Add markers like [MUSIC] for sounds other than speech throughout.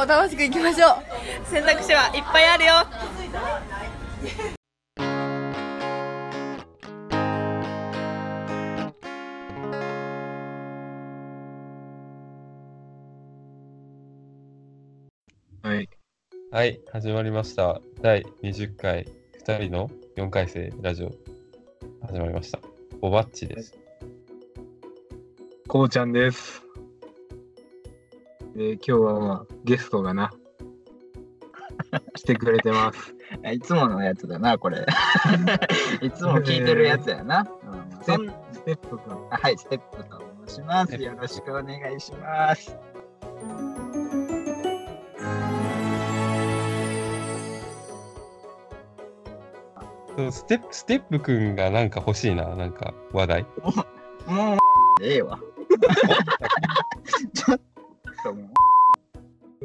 を楽しくいきましょう選択肢はいっぱいあるよはい。はい、始まりました。第20回、2人の4回生ラジオ、始まりました。おばっちです。こうちゃんです。で、今日はまあゲストがな、来てくれてます。[LAUGHS] いつものやつだな、これ。[LAUGHS] いつも聞いてるやつやな。うんそんステップ君。あはい、ステップと申します。よろしくお願いします。そのステップ、ステップくんがなんか欲しいな、なんか話題。もう、ええわ。[LAUGHS]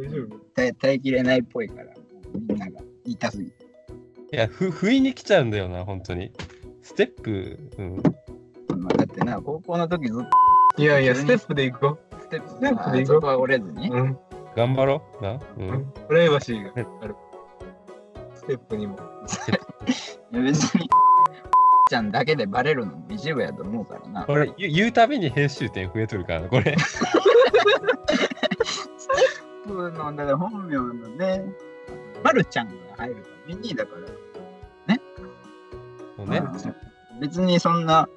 大丈夫？耐え耐えきれないっぽいから、みんなが言いたすぎて。いや、ふ、不意に来ちゃうんだよな、本当に。ステップ、うん。まあ、だってな、高校の時ずっといやいや、ステップで行こステップステップでいこうあそこは折れずに。う。うん。頑張ろうな。う。うんん。プライバシーがある。ステップにも。[LAUGHS] いや別に、ちゃんだけでバレるのも一部やと思うからな。これ、言う言うたびに編集点増えとるからな、これ。[LAUGHS] 僕のだから本名のね、まるちゃんが入るために、だから、もうね。まあ別にそんな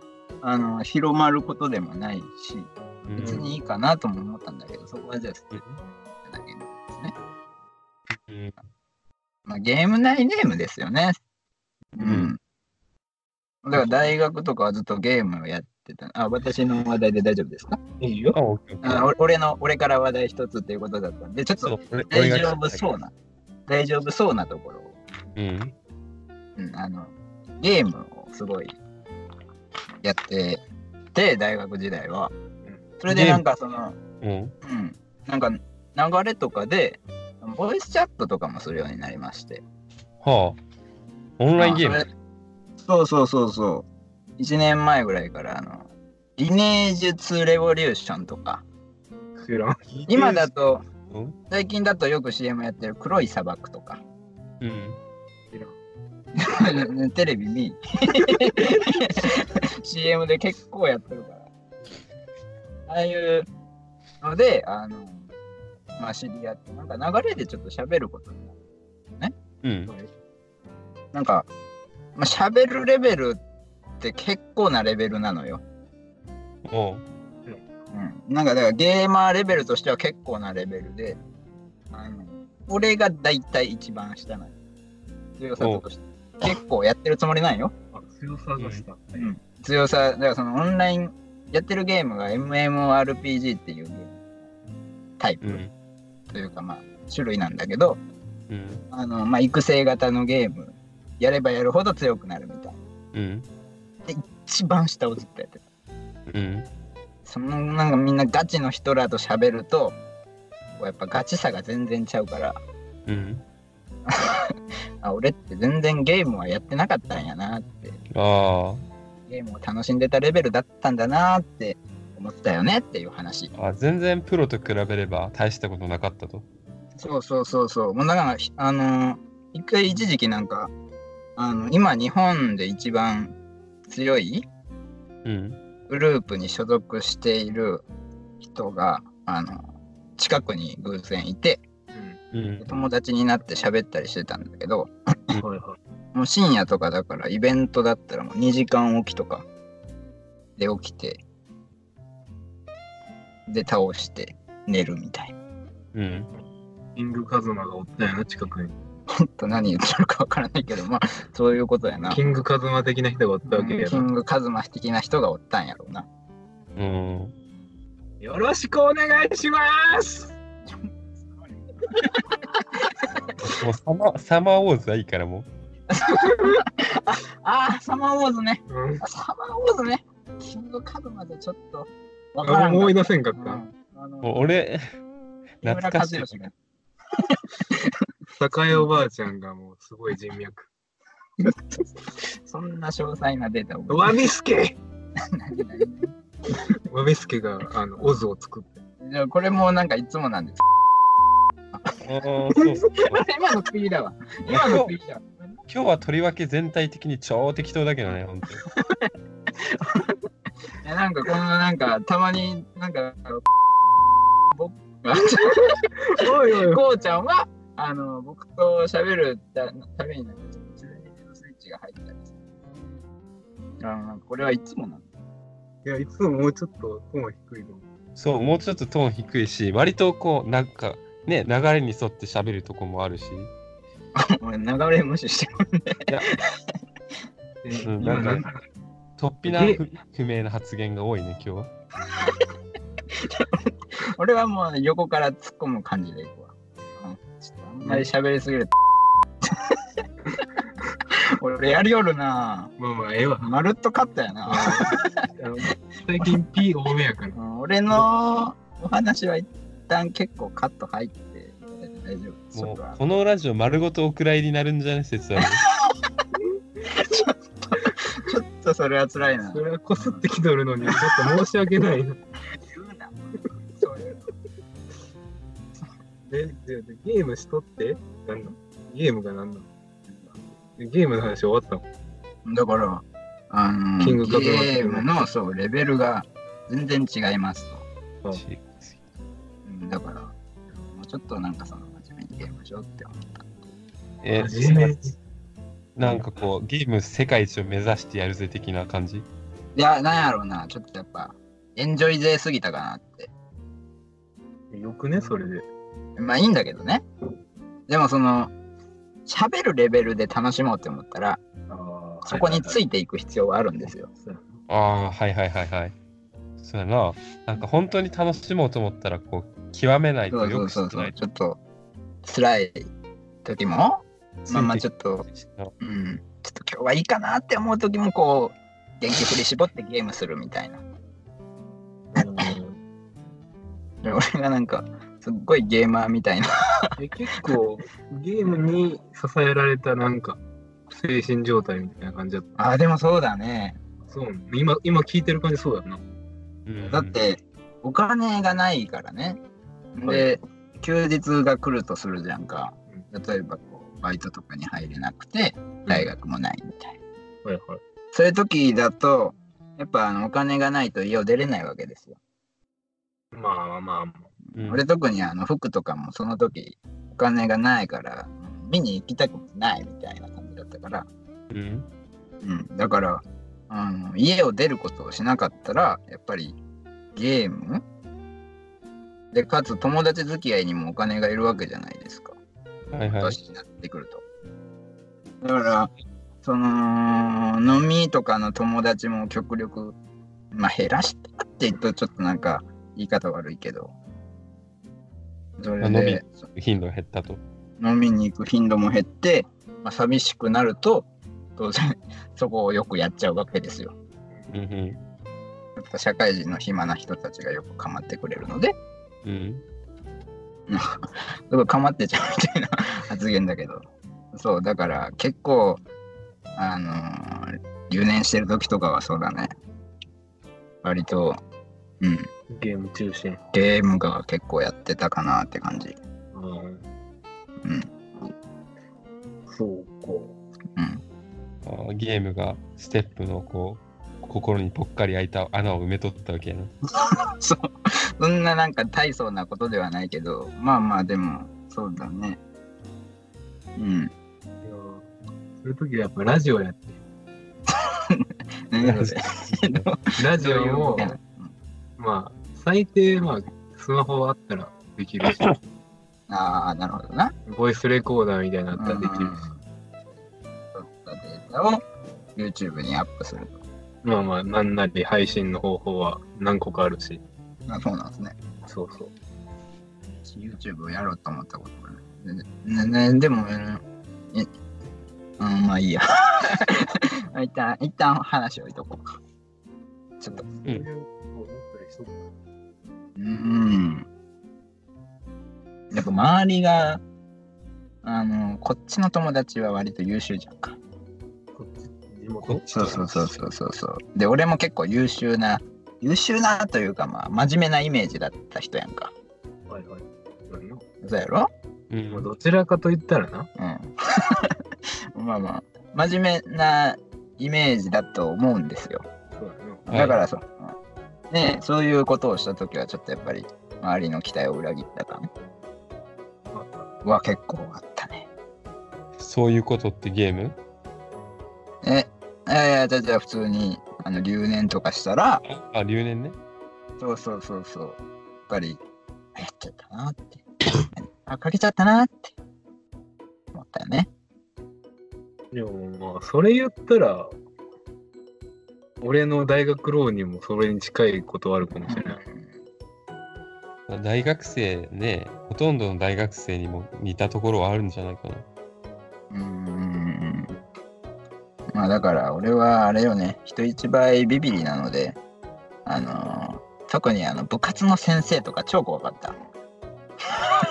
あの広まることでもないし、うん別にいいかなとも思ったんだけど、そこはじゃあ捨てるだけですね。うんまあ、ゲーム内ネームですよね。うん。だから大学とかはずっとゲームをやってた。あ、私の話題で大丈夫ですか？いいよあ、。俺俺の、俺から話題一つっていうことだったんで、ちょっと大丈夫そうな、大丈夫そうなところを、うん。うん、あの、ゲームをすごいやってて、大学時代は。それでなんかその、うん。うん、なんか流れとかで、ボイスチャットとかもするようになりまして。はあ。オンラインゲーム？そうそうそうそう。1年前ぐらいから、あの、リネージュ2レボリューションとか、知らん。今だと、うん？最近だとよく CM やってる黒い砂漠とか、うん。[LAUGHS] テレビに [LAUGHS] CM で結構やってるから。ああいうので、あの、まあ知り合って、なんか流れでちょっと喋ることになる。うん。なんか、まあ喋るレベルって結構なレベルなのよ。おう。うん。なんかだからゲーマーレベルとしては結構なレベルで、あの、俺が大体一番下なの。強さとして。結構やってるつもりなんよ。あ強さがした。うん、強さ、だからそのオンラインやってるゲームが MMORPG っていうゲームタイプうん。というか、まあ、種類なんだけど、うん。あの、まあ、育成型のゲーム、やればやるほど強くなるみたいな。うん。一番下をずっとやってた。うん。そのなんかみんなガチの人らと喋ると、やっぱガチさが全然ちゃうから、うん。[LAUGHS] あ俺って全然ゲームはやってなかったんやなって、あゲームを楽しんでたレベルだったんだなって思ったよねっていう話。あ。あ、全然プロと比べれば大したことなかったと。そうそうそうそう。もうだから、ひあのー一回一時期なんか、あの、今日本で一番強い？うん。グループに所属している人が、あの、近くに偶然いて、うん。友達になって喋ったりしてたんだけど。もう深夜とかだからイベントだったらもう2時間起きとかで起きて、で倒して寝るみたいな。うん。キングカズマがおったんやな、近くに。ほんと何言ってるかわからないけど、まあそういうことやな。キングカズマ的な人がおったわけやな。キングカズマ的な人がおったんやろうな。うん。よろしくお願いします [LAUGHS] もうサマサマーウォーズはいいからも [LAUGHS] ああ、サマーウォーズね。うん。あサマーウォーズね。キングカズマでちょっとわからん思い出せんかっうんた。う。もう俺、懐かしい栄おばあちゃんがもうすごい人脈。[LAUGHS] そんな詳細なデータを。ワビスケ何何ワビスケがあのオズを作って。じゃあこれもなんかいつもなんです。今のクイだわ。今のクイだわ。今日はとりわけ全体的に超適当だけどね、本当に。[LAUGHS] いやなんかこのなんかたまになんか僕が [LAUGHS] おいおい。こうちゃんはあの僕と喋るたためになんかちょっとスイッチが入ったりする。あのこれはいつもなの。いや、いつももうちょっとトーン低いの。そう、もうちょっとトーン低いし、割とこう、なんか、ね、流れに沿って喋るとこもあるし、[LAUGHS] 俺流れ無視してるんうん今なんか突飛な不明な発言が多いね、今日は。[LAUGHS] 俺はもう横から突っ込む感じでんまり喋りすぎると。[LAUGHS] 俺やりよるなまあまあ、ええわ。まるっとカットやな。あの最近 P 多めやから。うん俺のお話は一旦結構カット入って大丈夫。そもうこはこのラジオ丸ごとお蔵入りになるんじゃない説は。[LAUGHS] ちょっとそれは辛いな。それはこすってきとるのに、ちょっと申し訳ないな。え、じゃあゲームしとってなんだゲームがなんだゲームの話終わったの？だから、あのキングカズマゲームのそうレベルが全然違いますと。うんだから、もうちょっとなんかその真面目にゲームしようって思った。え真面目になんかこう、ゲーム世界一を目指してやるぜ的な感じ？いや、なんやろうな、ちょっとやっぱ、エンジョイ勢すぎたかなって。よくね、それで。まあいいんだけどね。でもその、喋るレベルで楽しもうって思ったら、あそこについいていく必要はあるんですよ。ああ、はいはいはいはい。そうやな。なんか本当に楽しもうと思ったら、こう、極めないそうそとようそうそう。く知らないちょっと、辛い時も、まあまあちょっと、と。うん、ちょっと今日はいいかなって思う時も、こう、元気振り絞ってゲームするみたいな。[LAUGHS] で俺がなんか、すっごいゲーマーみたいな。え結構、ゲームに支えられたなんか、精神状態みたいな感じだった。ああ、でもそうだね。そう今、今聞いてる感じそうだな。うんだっ、て、お金がないからね。で、休日が来るとするじゃんか。例えばこう、バイトとかに入れなくて、大学もないみたいな。はいはい。そういう時だと、やっぱあのお金がないと家を出れないわけですよ。まあまあまうん俺特にあの服とかもその時お金がないからうん見に行きたくもないみたいな感じだったから、うん。うん、だからあの家を出ることをしなかったらやっぱりゲームでかつ友達付き合いにもお金がいるわけじゃないですかはいはい。年になってくると。だからその飲みとかの友達も極力まあ減らしたって言うとちょっとなんか言い方悪いけど飲で頻度が減ったと。飲みに行く頻度も減って、まあ、寂しくなると当然 [LAUGHS] そこをよくやっちゃうわけですよ。うんうん。やっぱ社会人の暇な人たちがよく構ってくれるので、うん。すごい構ってちゃうみたいな [LAUGHS] 発言だけど、そう、だから結構、あのー留年してる時とかはそうだね。割と、うん、あ、ゲーム中心。ゲームが結構やってたかなって感じ。あうん、そうか。うん。あーゲームがステップのこう、心にぽっかり開いた穴を埋めとったわけやな。[LAUGHS] そう、そんななんか大層なことではないけど、まあまあでも、そうだね。うん。いやそういう時はやっぱラジオやって。[LAUGHS] 何それラジオもボケ、[LAUGHS] なまあ、最低、まあ、スマホあったらできるし、[LAUGHS] ああ、なるほどな。ボイスレコーダーみたいなのあったらできるし、うん取ったデータを YouTube にアップすると。まあまあ、なんなり配信の方法は何個かあるし、あそうなんですね。そうそう。YouTube をやろうと思ったことがね。ねねでも、うんえうん、まあいいや。[LAUGHS] 一旦、一旦話を置いとこうか。ちょっと。そういうん。やっぱ周りが、あの、こっちの友達は割と優秀じゃんか。こっち、地元？そうそうそうそうそうそう。で、俺も結構優秀な、優秀なというか、まあ、真面目なイメージだった人やんか。はいはい。そうやなそうやろ？うんまあどちらかと言ったらな。うん。[LAUGHS] まあまあ、真面目なイメージだと思うんですよ。そうだはいだからそう、うんね、そういうことをしたときはちょっとやっぱり周りの期待を裏切った感な。は結構あったね。そういうことってゲーム？え、いやいや、じゃあじゃあ普通にあの留年とかしたら、あ、留年ね。そうそうそうそう、やっぱり、あやっちゃったなって。あ、かけちゃったなって思ったよね。でもまあ、それ言ったら、俺の大学浪人もそれに近いことはあるかもしれない。大学生ね、ほとんどの大学生にも似たところはあるんじゃないかな。うーん。まあだから俺はあれよね、人一倍ビビリなので、あのー特にあの部活の先生とか超怖かった。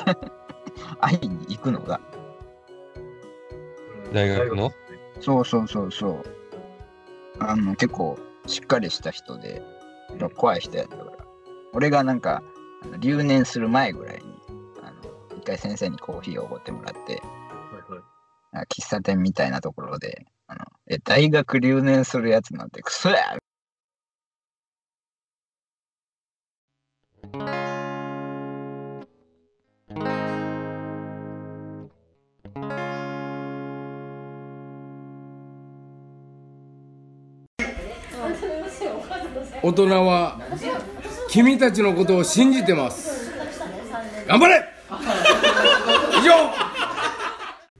[LAUGHS] 会いに行くのが。うん大学の？そうそうそうそう。あの結構しっかりした人で、怖い人やったから。俺がなんか留年する前ぐらいに、あの一回先生にコーヒーをおごってもらって、はいはい。あ喫茶店みたいなところで、あのえ大学留年するやつなんてクソや大人は君たちのことを信じてます。頑張れ！以上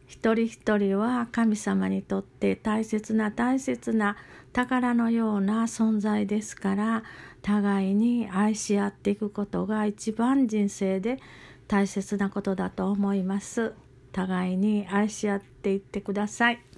一人一人は神様にとって大切な大切な宝のような存在ですから互いに愛し合っていくことが一番人生で大切なことだと思います。互いに愛し合っていってください。